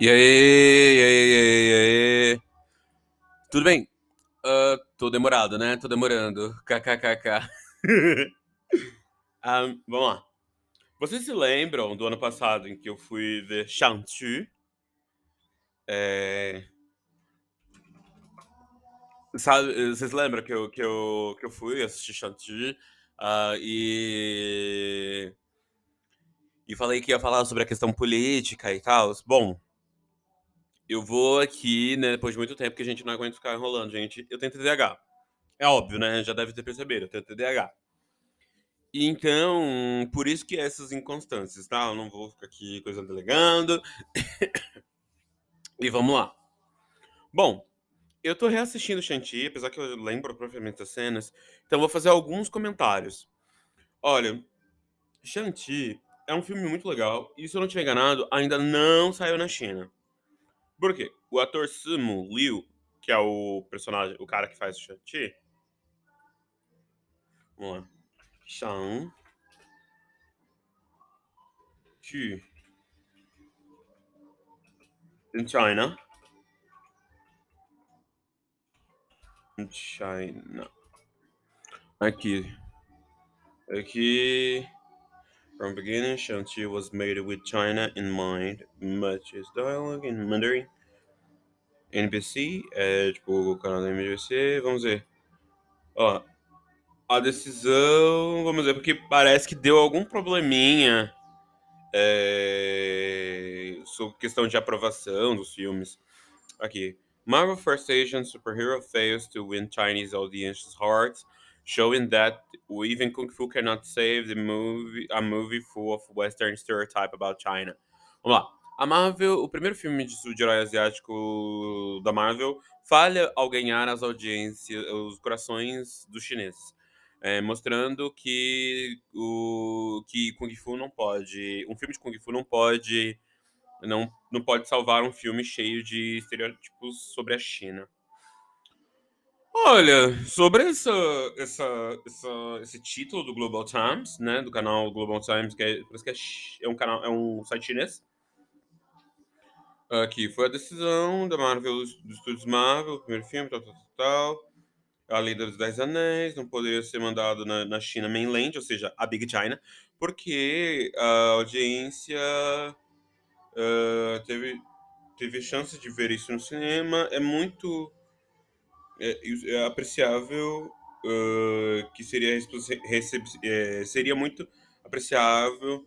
E aí, e aí, e aí, e aí? Tudo bem? Ah, tô demorado, né? Tô demorando. KKKK. Ah, vamos lá. Vocês se lembram do ano passado em que eu fui ver Shang-Chi? É... Sabe, vocês lembram que eu, que eu, que eu fui assistir Shang-Chi? Ah, e... E falei que ia falar sobre a questão política e tal. Bom, eu vou aqui, né, depois de muito tempo que a gente não aguenta ficar enrolando, gente. Eu tenho TDAH. É óbvio, né? Já deve ter percebido, eu tenho TDAH. Então, por isso que essas inconstâncias, tá? Eu não vou ficar aqui coisa delegando. e vamos lá. Bom, eu tô reassistindo Shang-Chi, apesar que eu lembro propriamente das cenas. Então, vou fazer alguns comentários. Olha, Shang-Chi é um filme muito legal. E se eu não estiver enganado, ainda não saiu na China. Por quê? O ator Simu Liu, que é o personagem, o cara que faz o Shang-Chi. Vamos lá. Shang-Chi. In China. In China. Aqui. Aqui. From beginning, Shang-Chi was made with China in mind. Much is dialogue in Mandarin. NBC, é tipo o canal da NBC. Vamos ver. Ó, a decisão. Vamos ver, porque parece que deu algum probleminha é, sobre questão de aprovação dos filmes. Aqui. Marvel First Asian superhero fails to win Chinese audiences' hearts, showing that even Kung Fu cannot save the movie, a movie full of Western stereotype about China. Vamos lá. A Marvel, o primeiro filme de, de herói asiático da Marvel, falha ao ganhar as audiências, os corações dos chineses. É, mostrando que o que Kung Fu não pode, um filme de Kung Fu não pode não, não pode salvar um filme cheio de estereótipos sobre a China. Olha, sobre essa, essa, essa, esse título do Global Times, né, do canal Global Times, que é, parece que é, é um canal, é um site chinês. Aqui foi a decisão da Marvel, dos estúdios Marvel, primeiro filme, tal, tal, tal, A Lei dos Dez Anéis não poderia ser mandado na, na China mainland, ou seja, a Big China, porque a audiência uh, teve, teve chance de ver isso no cinema. É muito é, é apreciável uh, que seria é, seria muito apreciável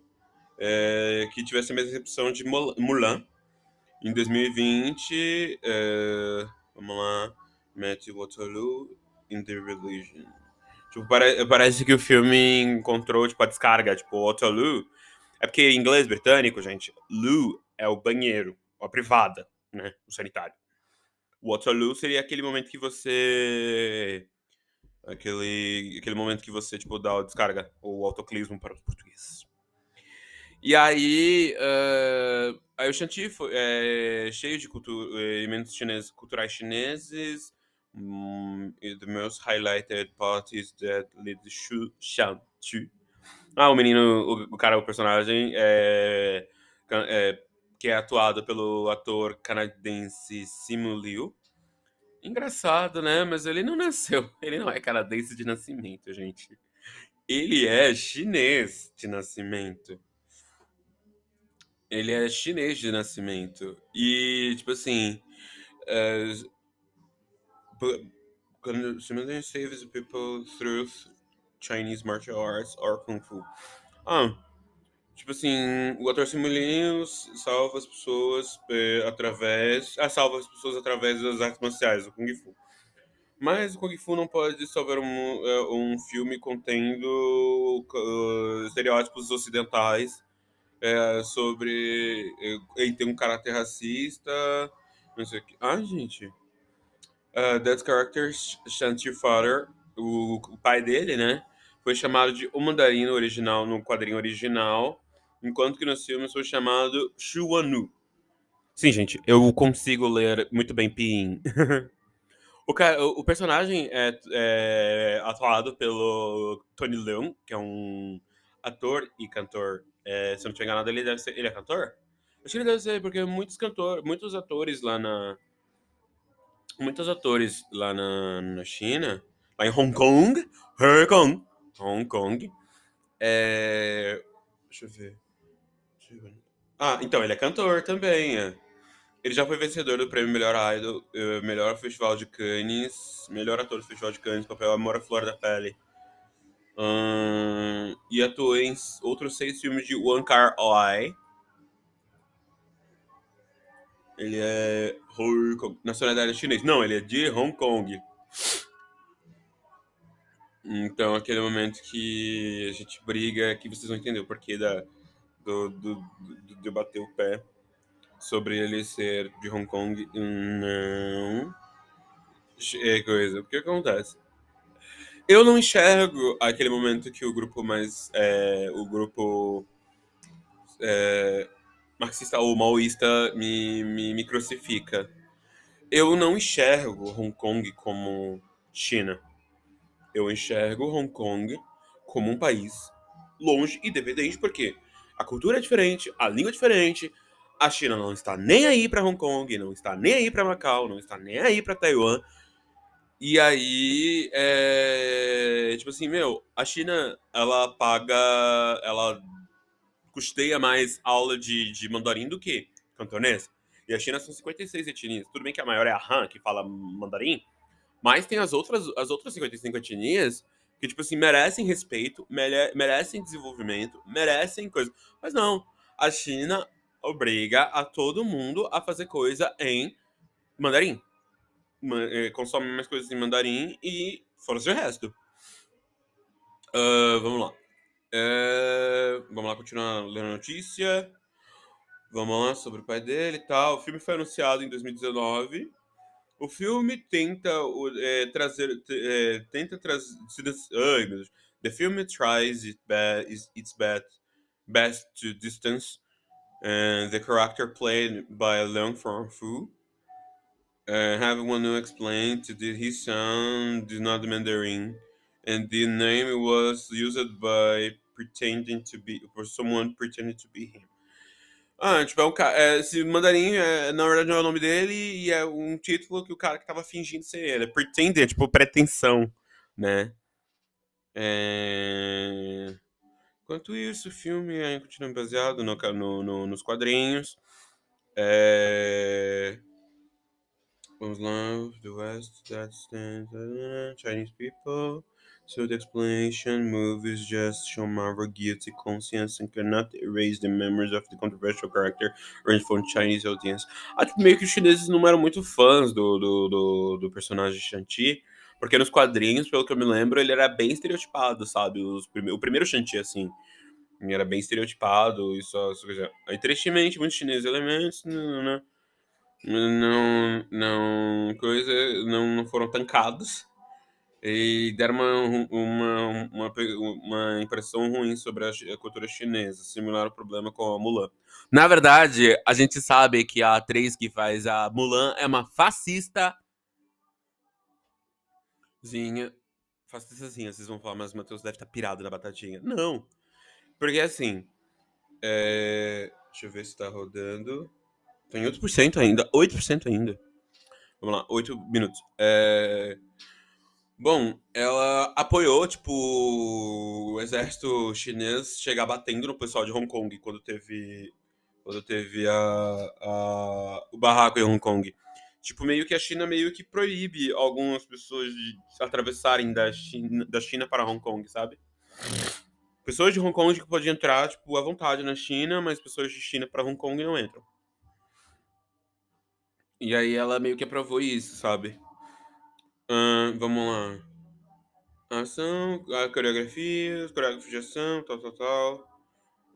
é, que tivesse a mesma recepção de Mulan em 2020. É, vamos lá, Matthew Waterloo in the Religion. Tipo, pare, parece que o filme encontrou tipo, a descarga, tipo, Waterloo. É porque em inglês britânico, gente, loo é o banheiro, a privada, né? O sanitário. Waterloo seria aquele momento que você. Aquele, aquele momento que você, tipo, dá a descarga, ou autoclismo para o português. E aí, uh, aí o Shanti é, cheio de cultu elementos chineses, culturais chineses. Um, the most highlighted part is that lead Shu Shanti. Ah, o menino, o, o cara, o personagem, é, é que é atuado pelo ator canadense Simu Liu. Engraçado, né? Mas ele não nasceu. Ele não é canadense de nascimento, gente. Ele é chinês de nascimento. Ele é chinês de nascimento. E, tipo assim. Uh, saves people through Chinese martial arts or Kung Fu. Ah, Tipo assim, o ator Simulinho salva as pessoas é, através. Ah, salva as pessoas através das artes marciais, o Kung Fu. Mas o Kung Fu não pode salvar um, é, um filme contendo uh, estereótipos ocidentais é, sobre. Ele tem um caráter racista. Não sei o que. Ah, gente. Uh, that character, Shanti Father, o, o pai dele, né? Foi chamado de O Mandarino original no quadrinho original enquanto que nos filmes foi chamado Shuanu. Sim, gente, eu consigo ler muito bem Pinyin. o, o, personagem é, é, atuado pelo Tony Leung, que é um ator e cantor. É, se eu não estiver enganado, ele deve ser. Ele é cantor? Acho que deve ser, porque muitos cantores, muitos atores lá na. Muitos atores lá na, na China, lá em Hong Kong, Hong Kong, Hong Kong, é... Deixa eu ver. Ah, então, ele é cantor também, é. Ele já foi vencedor do prêmio Melhor Idol, uh, Melhor Festival de Cannes, Melhor Ator do Festival de Cannes, papel Amor à Flor da Pele. E atuou em outros seis filmes de One Car Eye. Ele é Hong Kong, nacionalidade chinês. Não, ele é de Hong Kong. Então, aquele momento que a gente briga, que vocês vão entender o porquê da, do, do, do, de bater o pé sobre ele ser de Hong Kong. Não. É coisa. O que acontece? Eu não enxergo aquele momento que o grupo mais. É, o grupo. É, marxista ou maoísta me, me, me crucifica. Eu não enxergo Hong Kong como China. Eu enxergo Hong Kong como um país longe e dependente, porque a cultura é diferente, a língua é diferente, a China não está nem aí para Hong Kong, não está nem aí para Macau, não está nem aí para Taiwan. E aí, é, tipo assim, meu, a China, ela paga, ela custeia mais aula de, de mandarim do que cantonês. E a China são 56 etnias. Tudo bem que a maior é a Han, que fala mandarim, mas tem as outras, as outras 55 etnias que, tipo assim, merecem respeito, mere merecem desenvolvimento, merecem coisa. Mas não, a China obriga a todo mundo a fazer coisa em mandarim. Eh, consome mais coisas em mandarim e fora-se o resto. Uh, vamos lá. Uh, vamos lá continuar lendo a notícia. Vamos lá sobre o pai dele e tal. O filme foi anunciado em 2019. O filme tenta é, trazer, é, tenta trazer, ai meu Deus, the film tries its best, its best, best to distance and the character played by Leung Fu uh, having one who explained that his son is not Mandarin, and the name was used by pretending to be for someone pretending to be him. Ah, tipo, é um cara. É, esse mandarim, é, na verdade, não é o nome dele e é um título que o cara que tava fingindo ser ele. É pretender, tipo, pretensão, né? É... Enquanto isso, o filme ainda continua baseado no, no, no, nos quadrinhos. É... Vamos lá, the West that stands uh, Chinese people. So the explanation movies just show Marvel guilty conscience and cannot erase the memories of the controversial character range from Chinese audience. Ah, meio que os chineses não eram muito fãs do, do, do, do personagem Shanti, porque nos quadrinhos, pelo que eu me lembro, ele era bem estereotipado, sabe? Os prime o primeiro Shanti, assim, era bem estereotipado e só, só. Aí, tristemente, muitos chineses elementos, não, não, não, não, coisa, não, não foram tancados e deram uma, uma, uma, uma impressão ruim sobre a cultura chinesa, similar ao problema com a Mulan. Na verdade, a gente sabe que a atriz que faz a Mulan é uma fascista. Fascistazinha, vocês vão falar, mas o Matheus deve estar tá pirado na batatinha. Não, porque assim, é... deixa eu ver se tá rodando. Tem 8% ainda, 8% ainda. Vamos lá, 8 minutos. É... Bom, ela apoiou, tipo, o exército chinês chegar batendo no pessoal de Hong Kong quando teve, quando teve a, a, o barraco em Hong Kong. Tipo, meio que a China meio que proíbe algumas pessoas de atravessarem da China, da China para Hong Kong, sabe? Pessoas de Hong Kong que podem entrar, tipo, à vontade na China, mas pessoas de China para Hong Kong não entram. E aí ela meio que aprovou isso, sabe? Vamos lá. Ação, a coreografia, coreografia de ação, tal, tal, tal.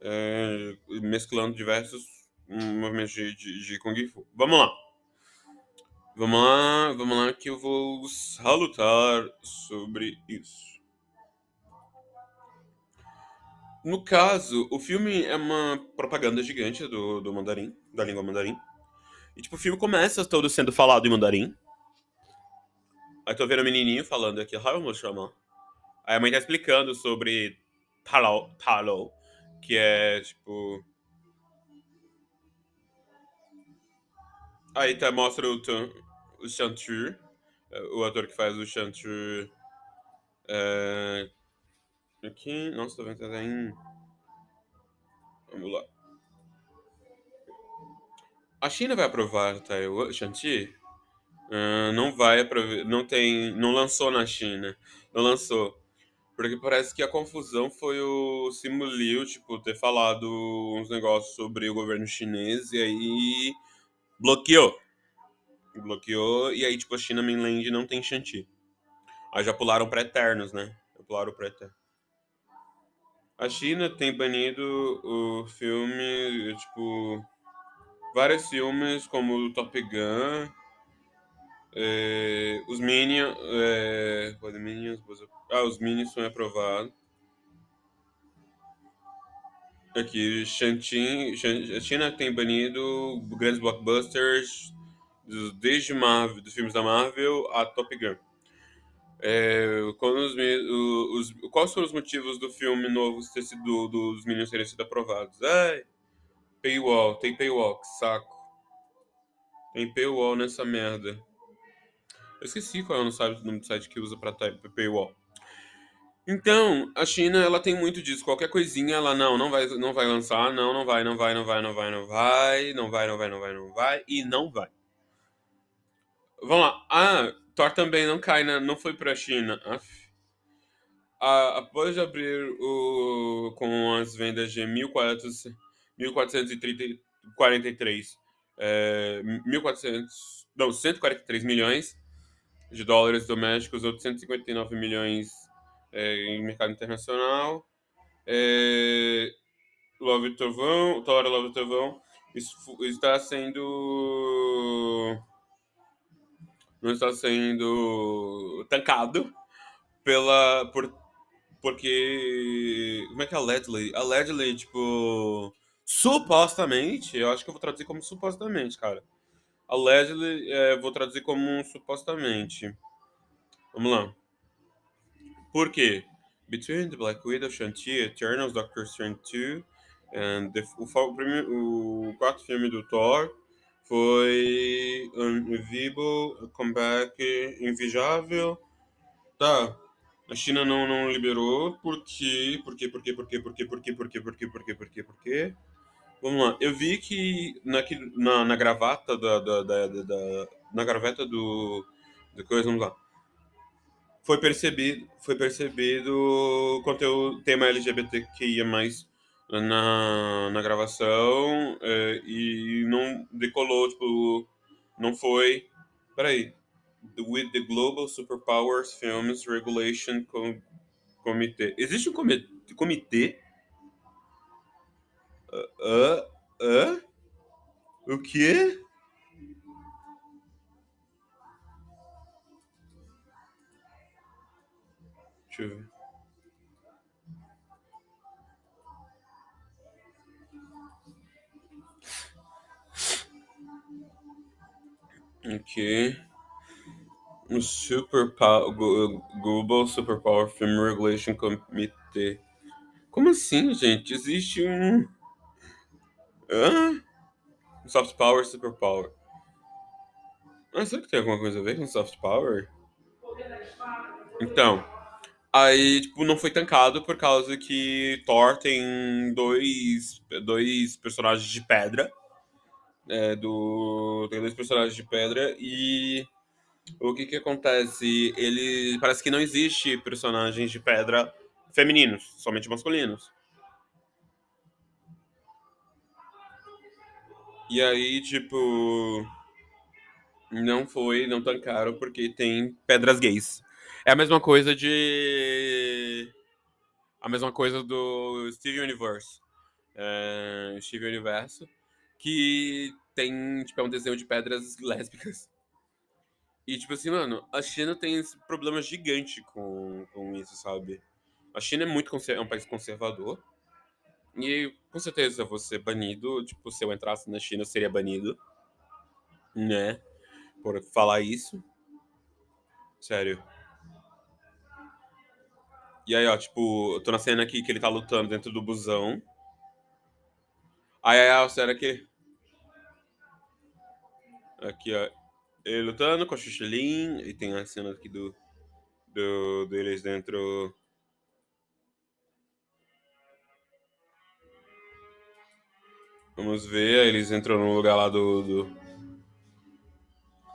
É, mesclando diversos movimentos de, de, de Kung Fu. Vamos lá. Vamos lá, vamos lá que eu vou salutar sobre isso. No caso, o filme é uma propaganda gigante do, do mandarim, da língua mandarim. E, tipo, o filme começa todo sendo falado em mandarim. Aí tô vendo o menininho falando aqui, vou chamar. Aí a mãe tá explicando sobre Talo, que é, tipo... Aí tá, mostra o, o Chantu, o ator que faz o Chantu. É, aqui, nossa, tô vendo que tá em. Vamos lá. A China vai aprovar Taiwan, Shanti? Ah, não vai aprovar, não tem, não lançou na China, não lançou. Porque parece que a confusão foi o Simu Liu, tipo, ter falado uns negócios sobre o governo chinês e aí bloqueou. Bloqueou e aí, tipo, a China Mainland não tem Shanti. Aí já pularam pra Eternos, né? Já pularam pra Eternos. A China tem banido o filme, tipo, vários filmes como o Top Gun, é, os Minions, é, Minions ah, os Minions foi aprovado. Aqui, Shantin, Shan- a China tem banido grandes blockbusters desde Marvel, dos filmes da Marvel a Top Gun. É, os, os- quais foram os motivos do filme novo ter sido, dos Minions terem sido aprovados? Ai, paywall, tem paywall, que saco. Tem paywall nessa merda. Eu esqueci qual é o nome do site que usa type paywall. Então, a China, ela tem muito disso. Qualquer coisinha, ela não, não vai, não vai lançar, não, não vai, não vai, não vai, não vai, não vai, não vai, não vai, não vai, não vai, e não vai. Vamos lá. Ah, Thor também não cai, na, não foi pra China. Ah, após abrir o, com as vendas de 1400 1443, é, 1400, não, 143 milhões de dólares domésticos, 859 milhões é, em mercado internacional. É, Love Trovão, Thor Love Trovão, isso está sendo não está sendo tancado pela por porque como é que é allegedly? Allegedly, tipo supostamente, eu acho que eu vou traduzir como supostamente, cara. Allegedly, é, vou traduzir como um supostamente. Vamos lá. Por quê? Between the Black Widow, Shang-Chi, Eternals, Doctor Strange 2, and the, o, o, o quarto filme do Thor foi Unviable, Comeback Inviável. Tá, a China não, não liberou, por quê? Por quê, por quê, por quê, por quê, por quê, por quê, por quê, por quê, por quê, por quê? Vamos lá, eu vi que naqui, na, na gravata da, da, da, da- na gravata do, do coisa, vamos lá, foi percebido, foi percebido o conteúdo, tema LGBTQIA+, na, na gravação, é, e não decolou, tipo, não foi, peraí, with the Global Superpowers Films Regulation Com- Committee. Existe um comitê? comitê? Hã? Hã? O quê? Deixa eu ver. Aqui. O Super Global Superpower Film Regulation Committee. Como assim, gente? Existe um. Hã? Soft Power, Super Power. Ah, será que tem alguma coisa a ver com Soft Power? Então, aí, tipo, não foi tancado por causa que Thor tem dois, dois personagens de pedra. É, do, tem dois personagens de pedra e o que que acontece? Ele parece que não existe personagens de pedra femininos, somente masculinos. E aí, tipo, não foi, não tancaram porque tem pedras gays. É a mesma coisa de a mesma coisa do Steven Universe. É, Steven Universo, que tem, tipo, é um desenho de pedras lésbicas. E, tipo assim, mano, a China tem esse problema gigante com, com isso, sabe? A China é muito é um país conservador. E com certeza você banido, tipo, se eu entrasse na China, eu seria banido, né? Por falar isso. Sério. E aí, ó, tipo, eu tô na cena aqui que ele tá lutando dentro do busão. Aí, ó, será que. Aqui, ó. Ele lutando com a Xuxilin. E tem a cena aqui do, do deles dentro. Vamos ver, eles entram no lugar lá do. do...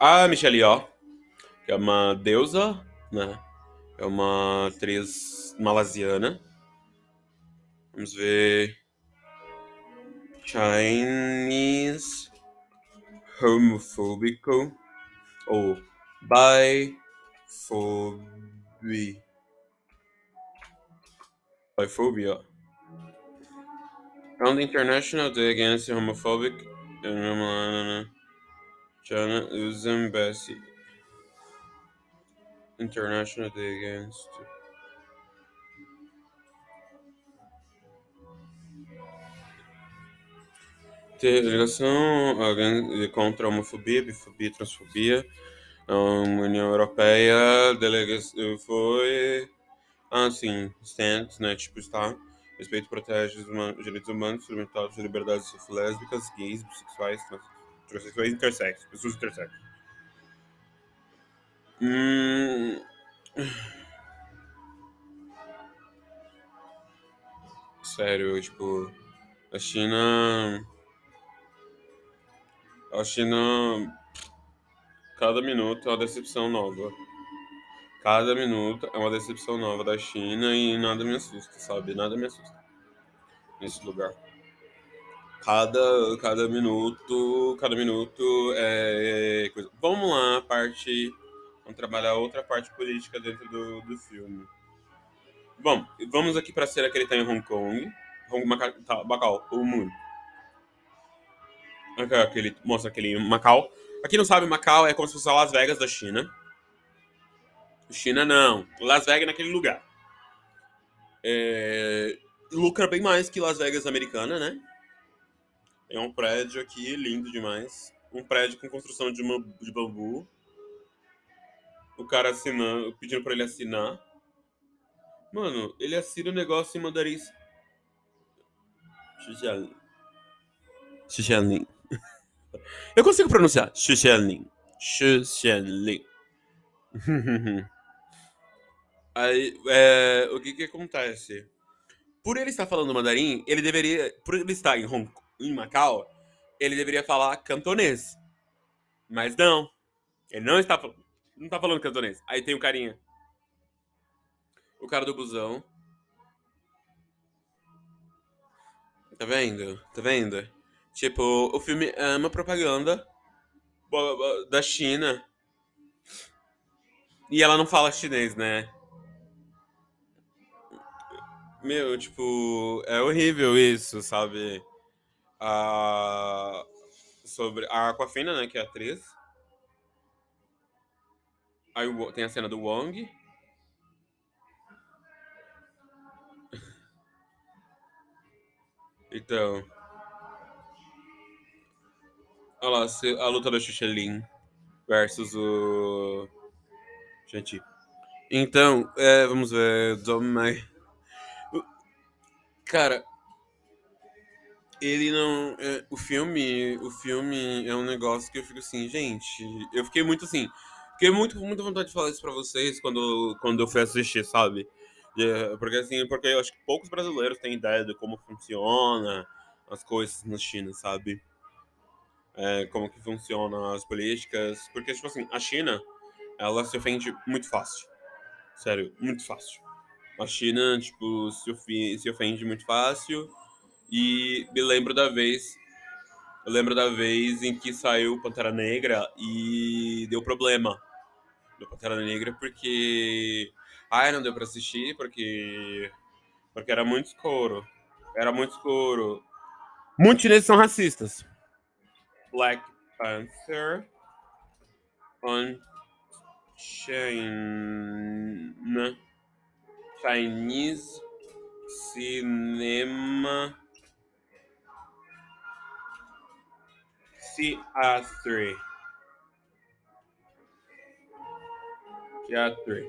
A Michelle Yeoh, que é uma deusa, né? É uma atriz malasiana. Vamos ver. Chinese homofóbico ou biphobia. Biphobia. On the International Day Against Homophobic China is embassy. International Day Against ter ligação contra a homofobia, bifobia, transfobia. A União Europeia delega foi assim, stands, né, tipo está respeito protege os direitos humanos, fundamentais, liberdades lésbicas, gays, bissexuais, transexuais, intersexos, pessoas intersexos. Hum... Sério, tipo, a China a China, cada minuto é uma decepção nova. Cada minuto é uma decepção nova da China e nada me assusta, sabe? Nada me assusta nesse lugar. Cada, cada minuto, cada minuto é coisa. Vamos lá, parte. Vamos trabalhar outra parte política dentro do, do filme. Bom, vamos aqui para a cena que ele está em Hong Kong. Hong Macau, tá, Macau, o mundo. Aquele, mostra aquele Macau. Aqui não sabe, Macau é como se fosse Las Vegas da China. China não. Las Vegas naquele lugar. É, lucra bem mais que Las Vegas americana, né? É um prédio aqui lindo demais. Um prédio com construção de, uma, de bambu. O cara assinando, pedindo pra ele assinar. Mano, ele assina o negócio em mandarim. Xixianlin. Eu consigo pronunciar. Xuxianlin. Xuxianlin. Aí, é, o que que acontece? Por ele estar falando mandarim, ele deveria, por ele estar em Hong em Macau, ele deveria falar cantonês. Mas não. Ele não está não tá falando cantonês. Aí tem o carinha. O cara do busão. Tá vendo? Tá vendo? Tipo, o filme é uma propaganda da China. E ela não fala chinês, né? Meu, tipo, é horrível isso, sabe? A... Sobre a Aquafina, né, que é a atriz. Aí tem a cena do Wong. Então. Olha lá, a luta da Xuxelin versus o. Gente. Então, é, vamos ver. Domai. Cara, ele não. É, o filme. O filme é um negócio que eu fico assim, gente. Eu fiquei muito assim. Fiquei muito com muita vontade de falar isso pra vocês quando, quando eu fui assistir, sabe? É, porque assim, porque eu acho que poucos brasileiros têm ideia de como funciona as coisas na China, sabe? É, como que funcionam as políticas. Porque, tipo assim, a China, ela se ofende muito fácil. Sério, muito fácil. A China, tipo, se, ofende, se ofende muito fácil. E me lembro da vez. Eu lembro da vez em que saiu Pantera Negra e deu problema do Pantera Negra porque. Ai, não deu pra assistir porque. Porque era muito escuro. Era muito escuro. Muitos chineses são racistas. Black Panther on China. Chinese Cinema. CA3 CA3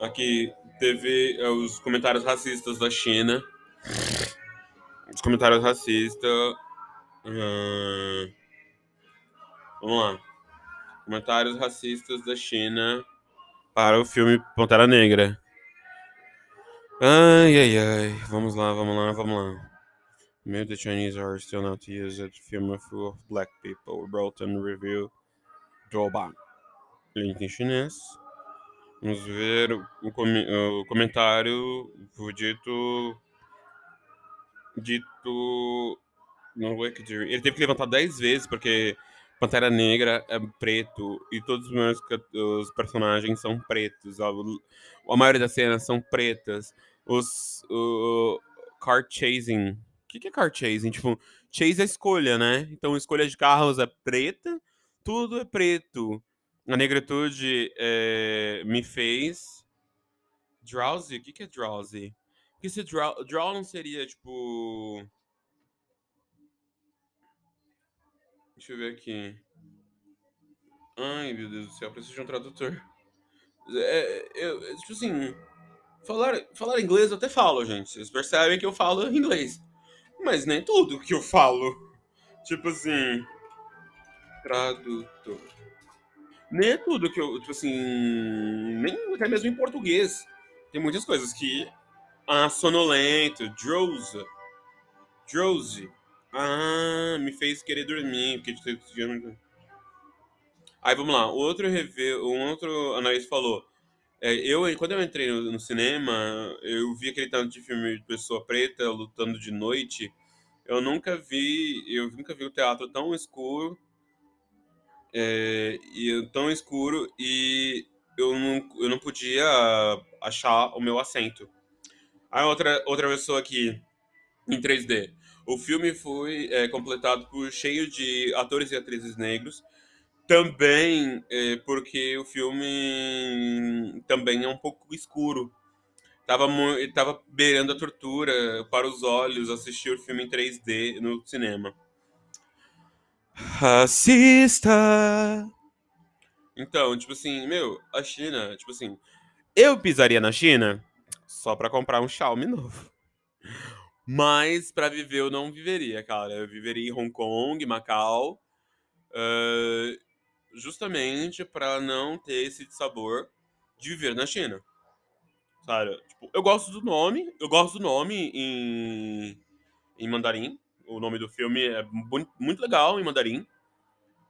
Aqui teve é, os comentários racistas da China. Os comentários racistas. hum, vamos lá. Comentários racistas da China para o filme Pantera Negra. Ai, ai, ai. Vamos lá, vamos lá, vamos lá. Maybe the Chinese are still not to use it. Film full of black people. And review. Doban. Link em chinês. Vamos ver o, come- o comentário dito. Dito. Não. Ele teve que levantar 10 vezes porque Pantera Negra é preto e todos os meus os personagens são pretos. A, a maioria das cenas são pretas. Os. O, car chasing. O que, que é car chasing? Tipo, chase é escolha, né? Então, escolha de carros é preta, tudo é preto. A negritude é, me fez. Drowsy? O que, que é drowsy? Porque se draw, draw não seria tipo. Deixa eu ver aqui. Ai, meu Deus do céu, preciso de um tradutor. É, eu, é, tipo assim, falar, falar inglês eu até falo, gente. Vocês percebem que eu falo inglês. Mas nem tudo que eu falo. Tipo assim. Tradutor. Nem é tudo que eu. Tipo assim. Nem até mesmo em português. Tem muitas coisas que. Ah, sonolento, drowsy. Drowsy. Ah, me fez querer dormir, porque de Aí vamos lá, outro review, um outro analista falou. é, eu, quando eu entrei no, no cinema, eu vi aquele tanto de filme de pessoa preta lutando de noite. Eu nunca vi, eu nunca vi o teatro tão escuro, é, e tão escuro e eu não, eu não podia achar o meu assento. Aí outra outra pessoa aqui em 3D. O filme foi é, completado por cheio de atores e atrizes negros. Também é, porque o filme também é um pouco escuro. Tava, tava beirando a tortura para os olhos assistir o filme em 3D no cinema. Racista! Então, tipo assim, meu, a China, tipo assim, eu pisaria na China só pra comprar um Xiaomi novo. Mas pra viver eu não viveria, cara. Eu viveria em Hong Kong, Macau, eh, justamente pra não ter esse sabor de viver na China. Sabe? Tipo, eu gosto do nome, eu gosto do nome em, em mandarim. O nome do filme é mu- muito legal em mandarim.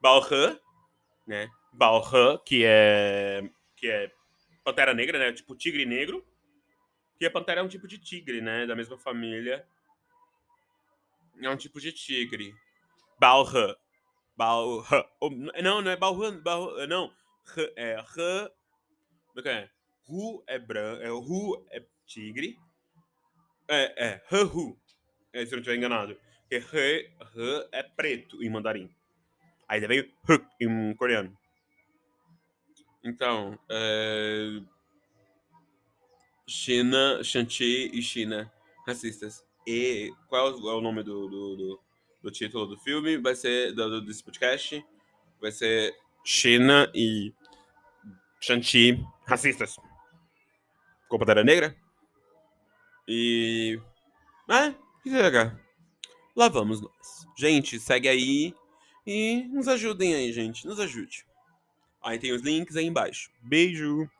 Balhan, né? Balhan, que é que é pantera negra, né? Tipo tigre negro. Que a pantera é um tipo de tigre, né? Da mesma família. É um tipo de tigre. Balhan. Balhan. Oh, Não, não é Balhan. Balhan não. É Rã. Como é que é? Ru é branco. É, é tigre. É, é. Hu. É, se eu não estiver enganado. Porque Rã é preto em mandarim. Aí veio Hu em coreano. Então, é... China, Shanti e China racistas. E qual é o nome do, do, do, do título do filme? Vai ser do, desse podcast? Vai ser China e Shanti racistas. Com Pantera Negra. E. Ah, que legal. Lá vamos nós. Gente, segue aí e nos ajudem aí, gente. Nos ajude. Aí tem os links aí embaixo. Beijo!